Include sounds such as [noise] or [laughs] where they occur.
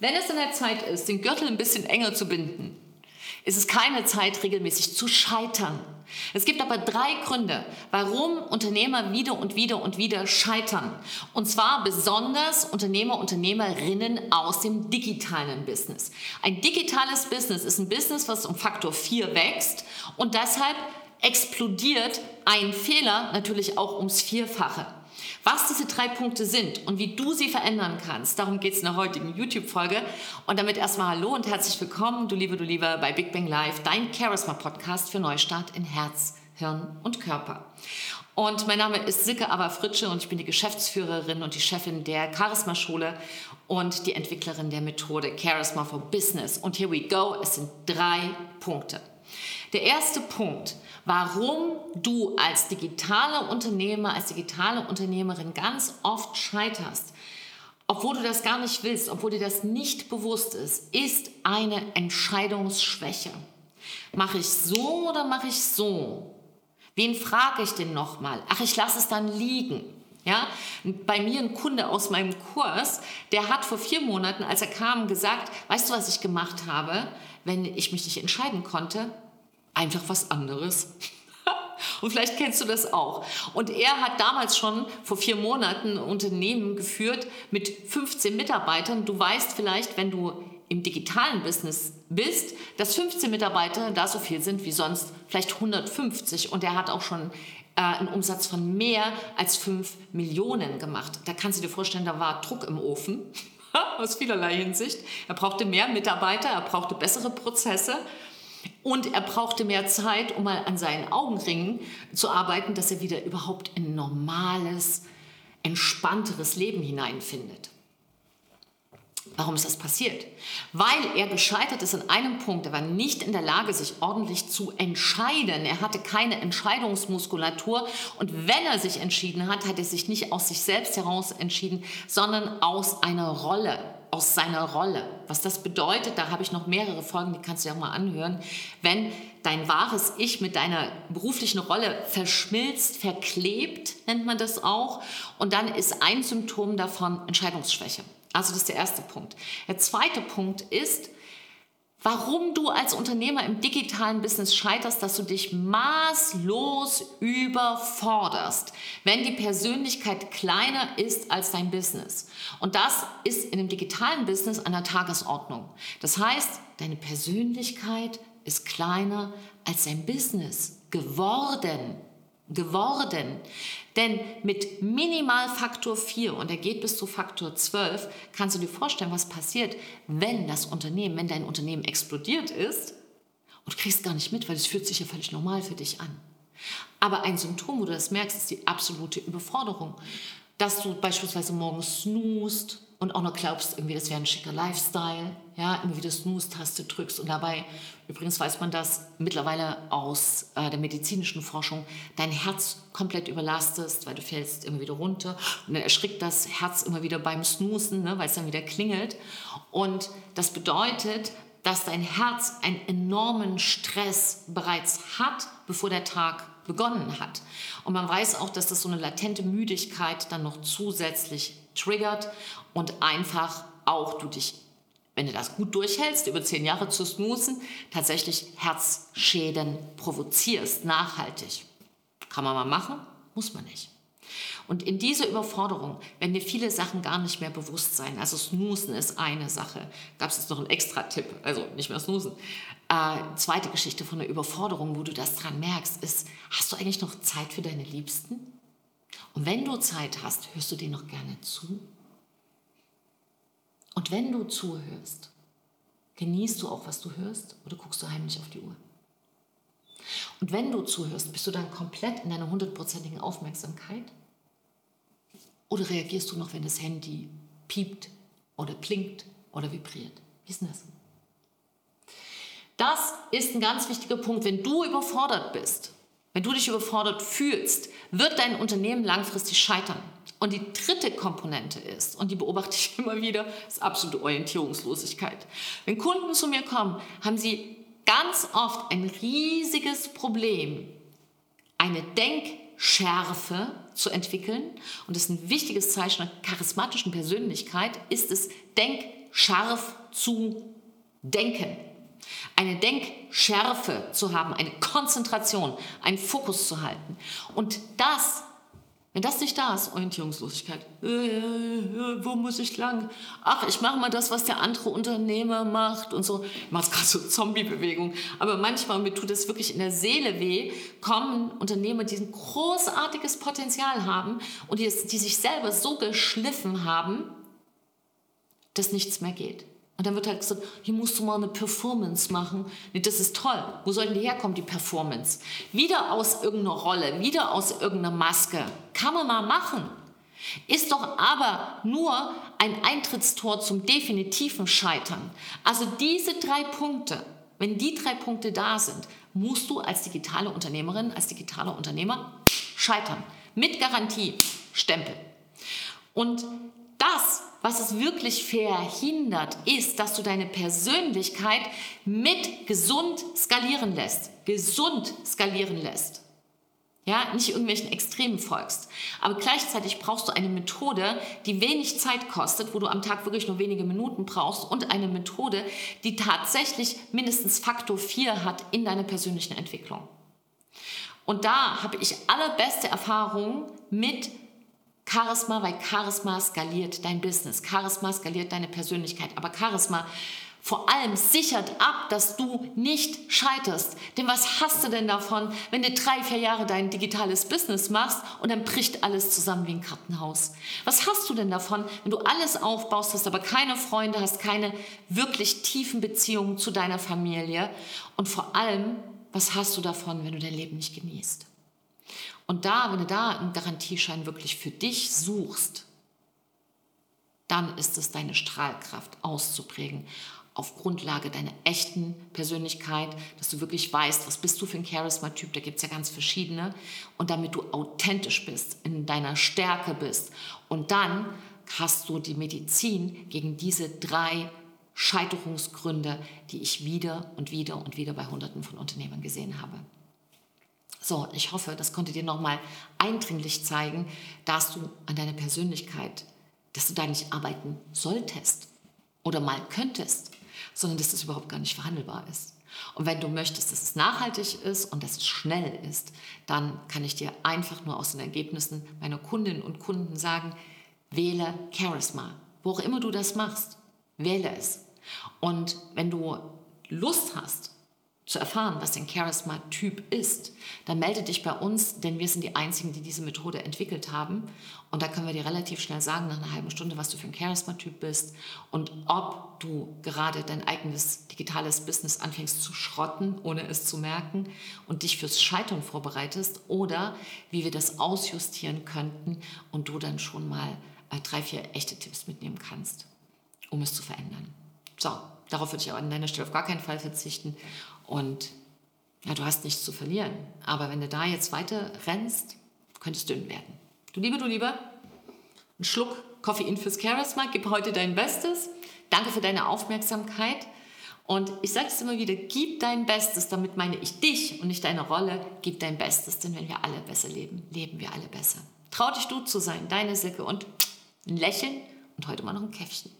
Wenn es an der Zeit ist, den Gürtel ein bisschen enger zu binden, ist es keine Zeit, regelmäßig zu scheitern. Es gibt aber drei Gründe, warum Unternehmer wieder und wieder und wieder scheitern. Und zwar besonders Unternehmer, Unternehmerinnen aus dem digitalen Business. Ein digitales Business ist ein Business, was um Faktor 4 wächst und deshalb explodiert ein Fehler natürlich auch ums Vierfache. Was diese drei Punkte sind und wie du sie verändern kannst, darum geht es in der heutigen YouTube-Folge. Und damit erstmal Hallo und herzlich willkommen, du Liebe, du Liebe, bei Big Bang Live, dein Charisma-Podcast für Neustart in Herz, Hirn und Körper. Und mein Name ist Silke Aberfritsche und ich bin die Geschäftsführerin und die Chefin der Charisma-Schule und die Entwicklerin der Methode Charisma for Business. Und here we go, es sind drei Punkte. Der erste Punkt, warum du als digitale Unternehmer, als digitale Unternehmerin ganz oft scheiterst, obwohl du das gar nicht willst, obwohl dir das nicht bewusst ist, ist eine Entscheidungsschwäche. Mache ich so oder mache ich so? Wen frage ich denn nochmal? Ach, ich lasse es dann liegen. Ja, bei mir ein Kunde aus meinem Kurs, der hat vor vier Monaten, als er kam, gesagt, weißt du, was ich gemacht habe, wenn ich mich nicht entscheiden konnte? einfach was anderes. [laughs] Und vielleicht kennst du das auch. Und er hat damals schon vor vier Monaten ein Unternehmen geführt mit 15 Mitarbeitern. Du weißt vielleicht, wenn du im digitalen Business bist, dass 15 Mitarbeiter da so viel sind wie sonst, vielleicht 150. Und er hat auch schon äh, einen Umsatz von mehr als 5 Millionen gemacht. Da kannst du dir vorstellen, da war Druck im Ofen [laughs] aus vielerlei Hinsicht. Er brauchte mehr Mitarbeiter, er brauchte bessere Prozesse und er brauchte mehr Zeit, um mal an seinen Augenringen zu arbeiten, dass er wieder überhaupt in ein normales, entspannteres Leben hineinfindet. Warum ist das passiert? Weil er gescheitert ist an einem Punkt. Er war nicht in der Lage, sich ordentlich zu entscheiden. Er hatte keine Entscheidungsmuskulatur. Und wenn er sich entschieden hat, hat er sich nicht aus sich selbst heraus entschieden, sondern aus einer Rolle aus seiner Rolle. Was das bedeutet, da habe ich noch mehrere Folgen, die kannst du ja auch mal anhören. Wenn dein wahres Ich mit deiner beruflichen Rolle verschmilzt, verklebt, nennt man das auch. Und dann ist ein Symptom davon Entscheidungsschwäche. Also das ist der erste Punkt. Der zweite Punkt ist, warum du als Unternehmer im digitalen Business scheiterst, dass du dich maßlos überforderst, wenn die Persönlichkeit kleiner ist als dein Business. Und das ist in dem digitalen Business an der Tagesordnung. Das heißt, deine Persönlichkeit ist kleiner als dein Business geworden geworden. Denn mit Minimalfaktor 4 und er geht bis zu Faktor 12, kannst du dir vorstellen, was passiert, wenn das Unternehmen, wenn dein Unternehmen explodiert ist und du kriegst gar nicht mit, weil es fühlt sich ja völlig normal für dich an. Aber ein Symptom, wo du das merkst, ist die absolute Überforderung. Dass du beispielsweise morgens snoost, und auch noch glaubst, irgendwie, das wäre ein schicker Lifestyle, ja, immer wieder Snooze-Taste drückst. Und dabei, übrigens weiß man das mittlerweile aus äh, der medizinischen Forschung, dein Herz komplett überlastest, weil du fällst immer wieder runter und dann erschrickt das Herz immer wieder beim Snoosen, ne, weil es dann wieder klingelt. Und das bedeutet, dass dein Herz einen enormen Stress bereits hat, bevor der Tag begonnen hat. Und man weiß auch, dass das so eine latente Müdigkeit dann noch zusätzlich triggert und einfach auch du dich, wenn du das gut durchhältst, über zehn Jahre zu snoosen, tatsächlich Herzschäden provozierst, nachhaltig. Kann man mal machen, muss man nicht. Und in dieser Überforderung werden dir viele Sachen gar nicht mehr bewusst sein. Also Snoosen ist eine Sache. Gab es jetzt noch einen extra Tipp, also nicht mehr Snoosen. Äh, zweite Geschichte von der Überforderung, wo du das dran merkst, ist, hast du eigentlich noch Zeit für deine Liebsten? Und wenn du Zeit hast, hörst du denen noch gerne zu? Und wenn du zuhörst, genießt du auch, was du hörst oder guckst du heimlich auf die Uhr? Und wenn du zuhörst, bist du dann komplett in deiner hundertprozentigen Aufmerksamkeit? Oder reagierst du noch, wenn das Handy piept oder blinkt oder vibriert? Wie ist denn das? Das ist ein ganz wichtiger Punkt. Wenn du überfordert bist, wenn du dich überfordert fühlst, wird dein Unternehmen langfristig scheitern. Und die dritte Komponente ist, und die beobachte ich [laughs] immer wieder, ist absolute Orientierungslosigkeit. Wenn Kunden zu mir kommen, haben sie ganz oft ein riesiges Problem, eine Denkschärfe zu entwickeln. Und das ist ein wichtiges Zeichen einer charismatischen Persönlichkeit, ist es, Denk scharf zu denken. Eine Denkschärfe zu haben, eine Konzentration, einen Fokus zu halten. Und das wenn das nicht da ist, Orientierungslosigkeit. Äh, äh, wo muss ich lang? Ach, ich mache mal das, was der andere Unternehmer macht und so. Ich mache gerade so [laughs] Zombie-Bewegung. Aber manchmal, mir tut es wirklich in der Seele weh, kommen Unternehmer, die ein großartiges Potenzial haben und die, die sich selber so geschliffen haben, dass nichts mehr geht. Und dann wird halt gesagt, hier musst du mal eine Performance machen. Nee, das ist toll. Wo soll denn die herkommen, die Performance? Wieder aus irgendeiner Rolle, wieder aus irgendeiner Maske. Kann man mal machen. Ist doch aber nur ein Eintrittstor zum definitiven Scheitern. Also diese drei Punkte, wenn die drei Punkte da sind, musst du als digitale Unternehmerin, als digitaler Unternehmer scheitern. Mit Garantie, Stempel. Und das was es wirklich verhindert, ist, dass du deine Persönlichkeit mit gesund skalieren lässt. Gesund skalieren lässt. Ja, nicht irgendwelchen Extremen folgst. Aber gleichzeitig brauchst du eine Methode, die wenig Zeit kostet, wo du am Tag wirklich nur wenige Minuten brauchst und eine Methode, die tatsächlich mindestens Faktor 4 hat in deiner persönlichen Entwicklung. Und da habe ich allerbeste Erfahrungen mit Charisma, weil Charisma skaliert dein Business. Charisma skaliert deine Persönlichkeit. Aber Charisma vor allem sichert ab, dass du nicht scheiterst. Denn was hast du denn davon, wenn du drei, vier Jahre dein digitales Business machst und dann bricht alles zusammen wie ein Kartenhaus? Was hast du denn davon, wenn du alles aufbaust, hast aber keine Freunde, hast keine wirklich tiefen Beziehungen zu deiner Familie? Und vor allem, was hast du davon, wenn du dein Leben nicht genießt? Und da, wenn du da einen Garantieschein wirklich für dich suchst, dann ist es deine Strahlkraft auszuprägen auf Grundlage deiner echten Persönlichkeit, dass du wirklich weißt, was bist du für ein Charisma-Typ, da gibt es ja ganz verschiedene, und damit du authentisch bist, in deiner Stärke bist. Und dann hast du die Medizin gegen diese drei Scheiterungsgründe, die ich wieder und wieder und wieder bei Hunderten von Unternehmern gesehen habe. So, ich hoffe, das konnte dir nochmal eindringlich zeigen, dass du an deiner Persönlichkeit, dass du da nicht arbeiten solltest oder mal könntest, sondern dass das überhaupt gar nicht verhandelbar ist. Und wenn du möchtest, dass es nachhaltig ist und dass es schnell ist, dann kann ich dir einfach nur aus den Ergebnissen meiner Kundinnen und Kunden sagen, wähle Charisma. Wo auch immer du das machst, wähle es. Und wenn du Lust hast, zu erfahren, was ein Charisma-Typ ist, dann melde dich bei uns, denn wir sind die Einzigen, die diese Methode entwickelt haben. Und da können wir dir relativ schnell sagen, nach einer halben Stunde, was du für ein Charisma-Typ bist und ob du gerade dein eigenes digitales Business anfängst zu schrotten, ohne es zu merken und dich fürs Scheitern vorbereitest oder wie wir das ausjustieren könnten und du dann schon mal äh, drei, vier echte Tipps mitnehmen kannst, um es zu verändern. So, darauf würde ich aber an deiner Stelle auf gar keinen Fall verzichten. Und ja, du hast nichts zu verlieren. Aber wenn du da jetzt weiter rennst, könntest du dünn werden. Du Liebe, du Lieber, ein Schluck Koffein fürs Charisma, gib heute dein Bestes. Danke für deine Aufmerksamkeit. Und ich sage es immer wieder, gib dein Bestes, damit meine ich dich und nicht deine Rolle. Gib dein Bestes, denn wenn wir alle besser leben, leben wir alle besser. Trau dich du zu sein, deine Silke und ein Lächeln und heute mal noch ein Käffchen.